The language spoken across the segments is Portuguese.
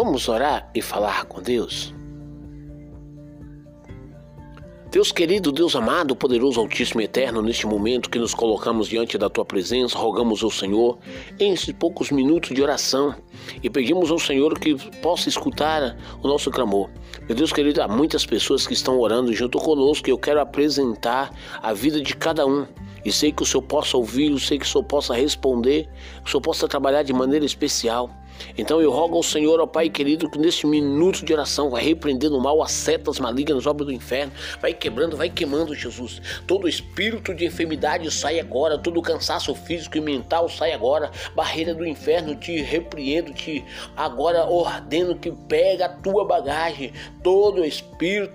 Vamos orar e falar com Deus? Deus querido, Deus amado, poderoso, altíssimo e eterno, neste momento que nos colocamos diante da tua presença, rogamos ao Senhor em esses poucos minutos de oração e pedimos ao Senhor que possa escutar o nosso clamor. Meu Deus querido, há muitas pessoas que estão orando junto conosco e eu quero apresentar a vida de cada um. E sei que o Senhor possa ouvir, eu sei que o Senhor possa responder, que o Senhor possa trabalhar de maneira especial. Então eu rogo ao Senhor, ó Pai querido, que neste minuto de oração vai repreendendo o mal, as setas malignas, obras do inferno, vai quebrando, vai queimando, Jesus. Todo espírito de enfermidade sai agora, todo cansaço físico e mental sai agora, barreira do inferno, te repreendo, te agora ordeno que pega a tua bagagem, todo espírito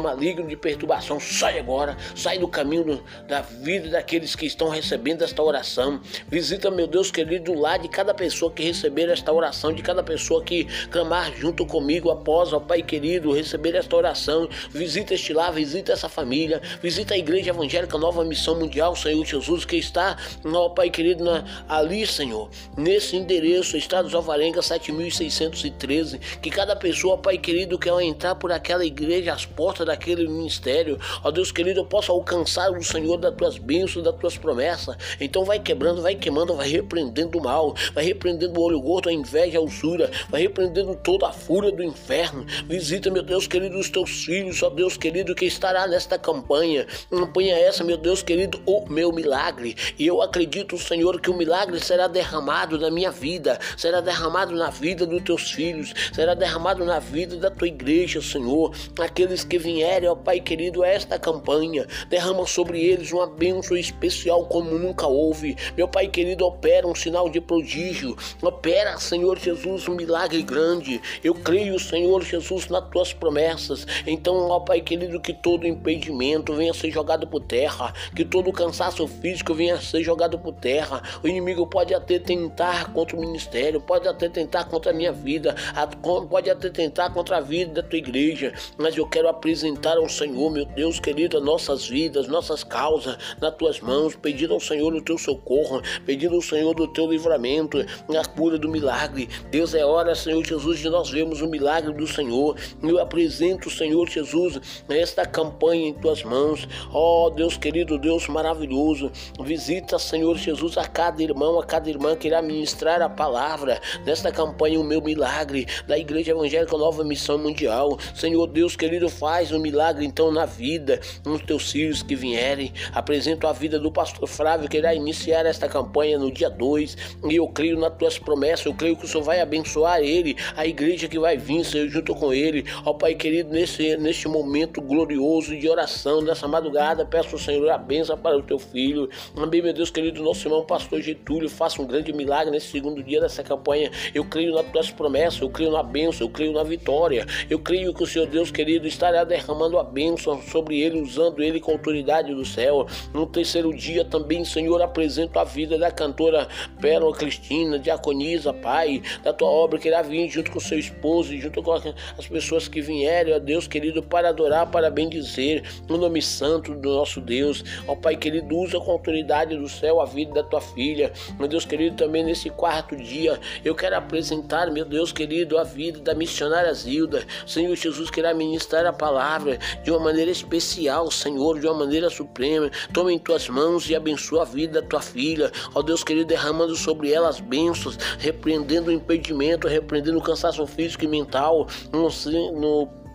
maligno de perturbação sai agora, sai do caminho da vida daqueles que estão recebendo esta oração. Visita, meu Deus querido, lá de cada pessoa que receber esta oração, de cada pessoa que clamar junto comigo após, ó Pai querido, receber esta oração. Visita este lar, visita essa família, visita a Igreja Evangélica Nova Missão Mundial, Senhor Jesus, que está, ó Pai querido, na, ali, Senhor, nesse endereço, Estado de Alvarenga 7613. Que cada pessoa, Pai querido, que ao entrar por aquela igreja, portas daquele ministério, ó Deus querido, possa alcançar o Senhor das tuas bênçãos, das tuas promessas. Então vai quebrando, vai queimando, vai repreendendo o mal, vai repreendendo o olho gordo, a inveja, o vai repreendendo toda a fúria do inferno. Visita, meu Deus querido, os teus filhos, ó Deus querido, que estará nesta campanha. Campanha essa, meu Deus querido, o meu milagre. E eu acredito, Senhor, que o milagre será derramado na minha vida, será derramado na vida dos teus filhos, será derramado na vida da tua igreja, Senhor. Aqueles que vierem, ó Pai querido, a esta campanha, derrama sobre eles uma bênção especial como nunca houve. Meu Pai querido, opera um sinal de prodígio, opera, Senhor Jesus um milagre grande. Eu creio, Senhor Jesus, nas tuas promessas. Então, ó Pai querido, que todo impedimento venha a ser jogado por terra, que todo cansaço físico venha a ser jogado por terra. O inimigo pode até tentar contra o ministério, pode até tentar contra a minha vida, pode até tentar contra a vida da tua igreja, mas eu quero apresentar ao Senhor, meu Deus querido, as nossas vidas, nossas causas nas tuas mãos, pedindo ao Senhor o teu socorro, pedindo ao Senhor do teu livramento, a cura do milagre. Deus, é hora, Senhor Jesus, de nós vermos o milagre do Senhor. Eu apresento, Senhor Jesus, esta campanha em tuas mãos. Ó oh, Deus querido, Deus maravilhoso, visita, Senhor Jesus, a cada irmão, a cada irmã que irá ministrar a palavra nesta campanha, o meu milagre da Igreja Evangélica Nova Missão Mundial. Senhor Deus querido, faz um milagre então na vida, nos teus filhos que vierem. Apresento a vida do pastor Flávio, que irá iniciar esta campanha no dia 2. E eu creio nas tuas promessas, eu creio que o Senhor vai abençoar ele, a igreja que vai vir, Senhor, junto com ele. Ó Pai querido, nesse, neste momento glorioso de oração, nessa madrugada, peço ao Senhor a benção para o teu filho. Amém, meu Deus querido, nosso irmão pastor Getúlio, faça um grande milagre nesse segundo dia dessa campanha. Eu creio nas tuas promessas, eu creio na bênção, eu creio na vitória. Eu creio que o Senhor Deus querido estará derramando a bênção sobre ele, usando ele com autoridade do céu. No terceiro dia também, Senhor, apresento a vida da cantora Pérola Cristina, diaconisa, Pai, da tua obra que irá vir junto com seu esposo e junto com as pessoas que vierem, ó Deus querido, para adorar, para bendizer no nome santo do nosso Deus. Ó Pai querido, usa com autoridade do céu a vida da tua filha. Meu Deus querido, também nesse quarto dia, eu quero apresentar, meu Deus querido, a vida da missionária Zilda. Senhor Jesus querá ministrar a palavra de uma maneira especial, Senhor, de uma maneira suprema. Toma em tuas mãos e abençoa a vida da tua filha. Ó Deus querido, derramando sobre ela as bênçãos, repreendendo o impedimento repreendendo o cansaço físico e mental no, no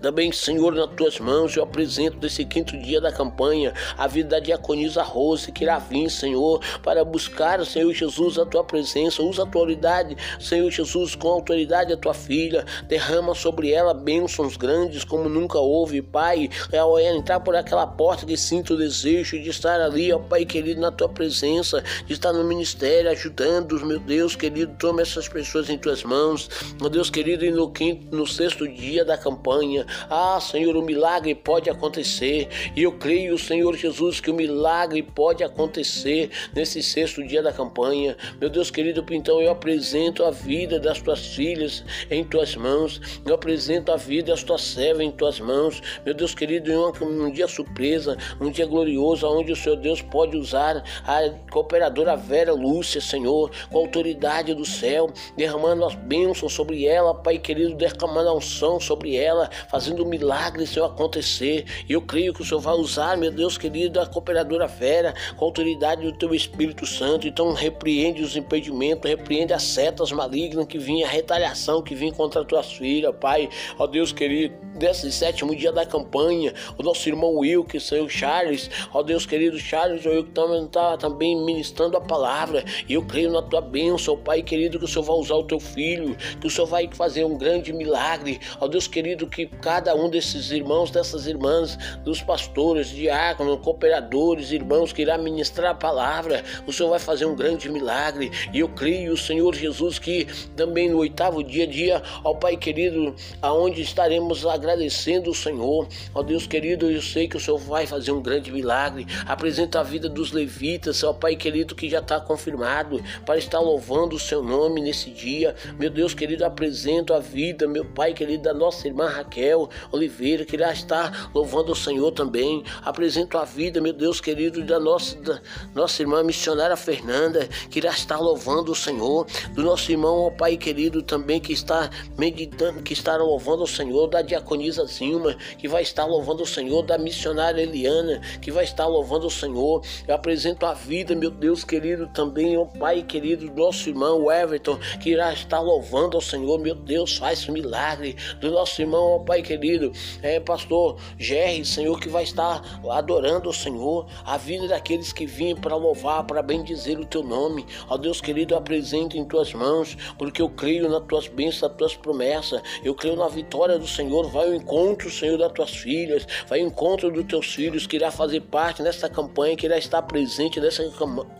também, Senhor, nas tuas mãos eu apresento desse quinto dia da campanha a vida da diaconisa Rose, que irá vir, Senhor, para buscar, Senhor Jesus, a tua presença. Usa a tua autoridade, Senhor Jesus, com a autoridade a tua filha. Derrama sobre ela bênçãos grandes como nunca houve, Pai. Ao entrar por aquela porta que sinto o desejo de estar ali, ó Pai querido, na tua presença, de estar no ministério ajudando-os, meu Deus querido. Toma essas pessoas em tuas mãos, meu Deus querido, e no quinto, no sexto dia da campanha, Ah, Senhor, o milagre pode acontecer. E eu creio, Senhor Jesus, que o milagre pode acontecer nesse sexto dia da campanha. Meu Deus querido, então eu apresento a vida das tuas filhas em tuas mãos. Eu apresento a vida das tuas servas em tuas mãos. Meu Deus querido, em um, um dia surpresa, um dia glorioso, onde o Senhor Deus pode usar a cooperadora Vera Lúcia, Senhor, com a autoridade do céu, derramando as bênçãos sobre ela, Pai querido, derramando a unção sobre ela, um milagre, Senhor, acontecer. E eu creio que o Senhor vai usar, meu Deus querido, a cooperadora Vera, com autoridade do teu Espírito Santo. Então, repreende os impedimentos, repreende as setas malignas que vinha, a retaliação que vinha contra as tuas filhas, Pai. Ó Deus querido, desse sétimo dia da campanha, o nosso irmão Wilke, Senhor Charles, ó Deus querido Charles, eu também está também ministrando a palavra, e eu creio na tua bênção, Pai querido, que o Senhor vai usar o teu filho, que o Senhor vai fazer um grande milagre, ó Deus querido, que cada um desses irmãos, dessas irmãs, dos pastores, diáconos, cooperadores, irmãos que irá ministrar a palavra, o Senhor vai fazer um grande milagre, e eu creio, Senhor Jesus, que também no oitavo dia, dia, ó Pai querido, aonde estaremos agradecendo o Senhor, ó Deus querido, eu sei que o Senhor vai fazer um grande milagre, apresenta a vida dos levitas, ó Pai querido, que já está confirmado, para estar louvando o seu nome nesse dia. Meu Deus querido, apresento a vida, meu Pai querido, da nossa irmã Raquel Oliveira, que irá estar louvando o Senhor também. Apresento a vida, meu Deus querido, da nossa, da nossa irmã missionária Fernanda, que irá estar louvando o Senhor. Do nosso irmão, ó Pai querido, também que está meditando, que está louvando o Senhor. Da diaconisa Zilma, que vai estar louvando o Senhor. Da missionária Eliana, que vai estar louvando o Senhor. Eu apresento a vida, meu Deus querido, também, ó Pai querido, nosso irmão Everton, que irá estar louvando ao Senhor. Meu Deus, faz milagre. Do nosso irmão, ó Pai querido, é pastor Jerry, Senhor, que vai estar adorando o Senhor. A vida daqueles que vinham para louvar, para bendizer o teu nome. Ó Deus querido, eu apresento em tuas mãos, porque eu creio nas tuas bênçãos, nas tuas promessas. Eu creio na vitória do Senhor. Vai ao encontro, Senhor, das tuas filhas. Vai ao encontro dos teus filhos, que irá fazer parte nessa campanha, que irá estar presente nessa,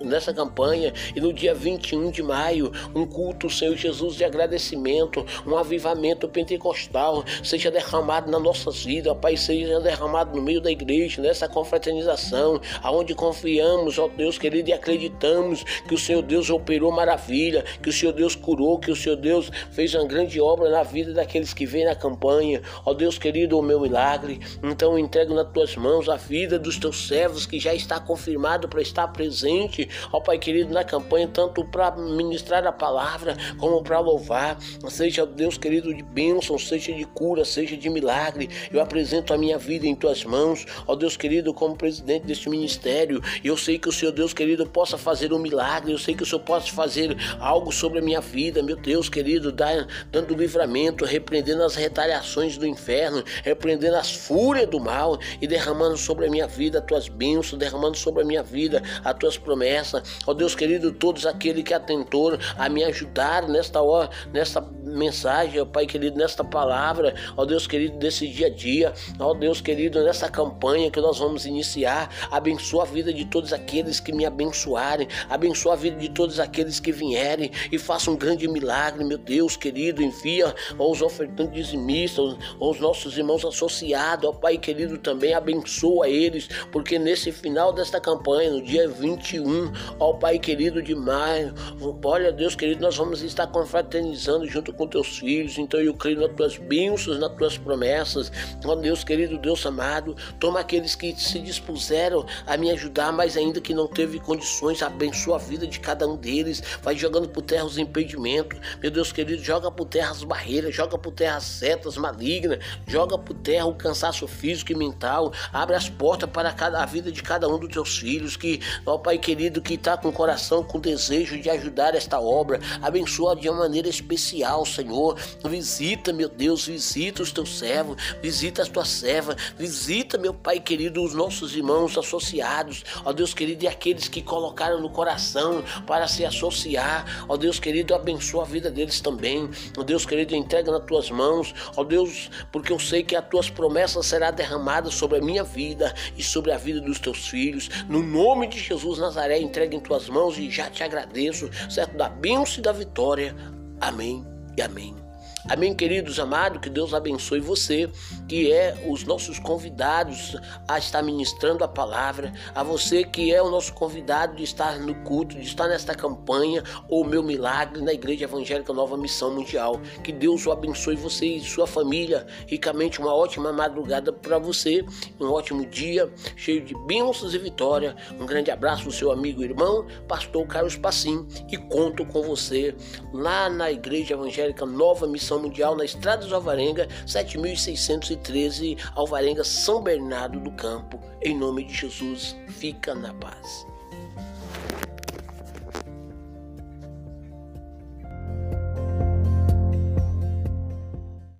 nessa campanha. E no dia 21 de maio, um culto, Senhor Jesus, de agradecimento, um avivamento pentecostal seja derramado nas nossas vidas, Pai, seja derramado no meio da igreja, nessa confraternização, aonde confiamos, ó Deus querido, e acreditamos que o Senhor Deus operou maravilha, que o Senhor Deus curou, que o Senhor Deus fez uma grande obra na vida daqueles que vêm na campanha. Ó Deus querido, o meu milagre, então eu entrego nas tuas mãos a vida dos teus servos que já está confirmado para estar presente, ó Pai querido, na campanha, tanto para ministrar a palavra como para louvar. Seja, Deus querido, de bênção, seja de cura, seja de milagre. Eu apresento a minha vida em tuas mãos, ó Deus querido, como presidente deste ministério. Eu sei que o Senhor, Deus querido, possa fazer um milagre. Eu sei que o Senhor possa fazer algo sobre a minha vida, meu Deus querido, dando livramento, repreendendo as retaliações do inferno, repreendendo as fúrias do mal e derramando sobre a minha vida as tuas bênçãos, derramando sobre a minha vida as tuas promessas. Ó Deus querido, todos aqueles que atentou a me ajudar nesta hora, nesta mensagem, ó Pai querido, nesta palavra, ó Deus querido, desse dia a dia, ó Deus querido, nessa campanha que nós vamos iniciar, abençoa a vida de todos aqueles que me abençoarem, abençoa a vida de todos aqueles que vierem e faça um grande milagre, meu Deus querido, envia aos ofertantes dizimistas, aos nossos irmãos associados, ó Pai querido, também abençoa eles, porque nesse final desta campanha, no dia 21, ó Pai querido de maio, olha Deus querido, nós vamos estar confraternizando junto com teus filhos, então eu creio nas tuas bênçãos, nas tuas promessas, ó Deus querido, Deus amado, toma aqueles que se dispuseram a me ajudar, mas ainda que não teve condições, abençoa a vida de cada um deles, vai jogando por terra os impedimentos, meu Deus querido, joga por terra as barreiras, joga por terra as setas malignas, joga por terra o cansaço físico e mental, abre as portas para cada, a vida de cada um dos teus filhos, que, ó Pai querido, que está com o coração, com desejo de ajudar esta obra, abençoa de uma maneira especial, Senhor, visita, meu Deus, visita os teus servos, visita as tuas servas, visita, meu Pai querido, os nossos irmãos associados, ó Deus querido, e aqueles que colocaram no coração para se associar, ó Deus querido, abençoa a vida deles também, ó Deus querido, entrega nas tuas mãos, ó Deus, porque eu sei que as tuas promessas serão derramadas sobre a minha vida e sobre a vida dos teus filhos, no nome de Jesus Nazaré, entrega em tuas mãos e já te agradeço, certo? Da bênção e da vitória. Amém e amém. Amém, queridos amados, que Deus abençoe você, que é os nossos convidados a estar ministrando a palavra, a você que é o nosso convidado de estar no culto, de estar nesta campanha, ou meu milagre na Igreja Evangélica Nova Missão Mundial. Que Deus o abençoe você e sua família ricamente, uma ótima madrugada para você, um ótimo dia, cheio de bênçãos e vitória. Um grande abraço do seu amigo e irmão, pastor Carlos Passim, e conto com você lá na Igreja Evangélica Nova Missão Mundial na Estrada dos Alvarenga, 7613, Alvarenga, São Bernardo do Campo. Em nome de Jesus, fica na paz.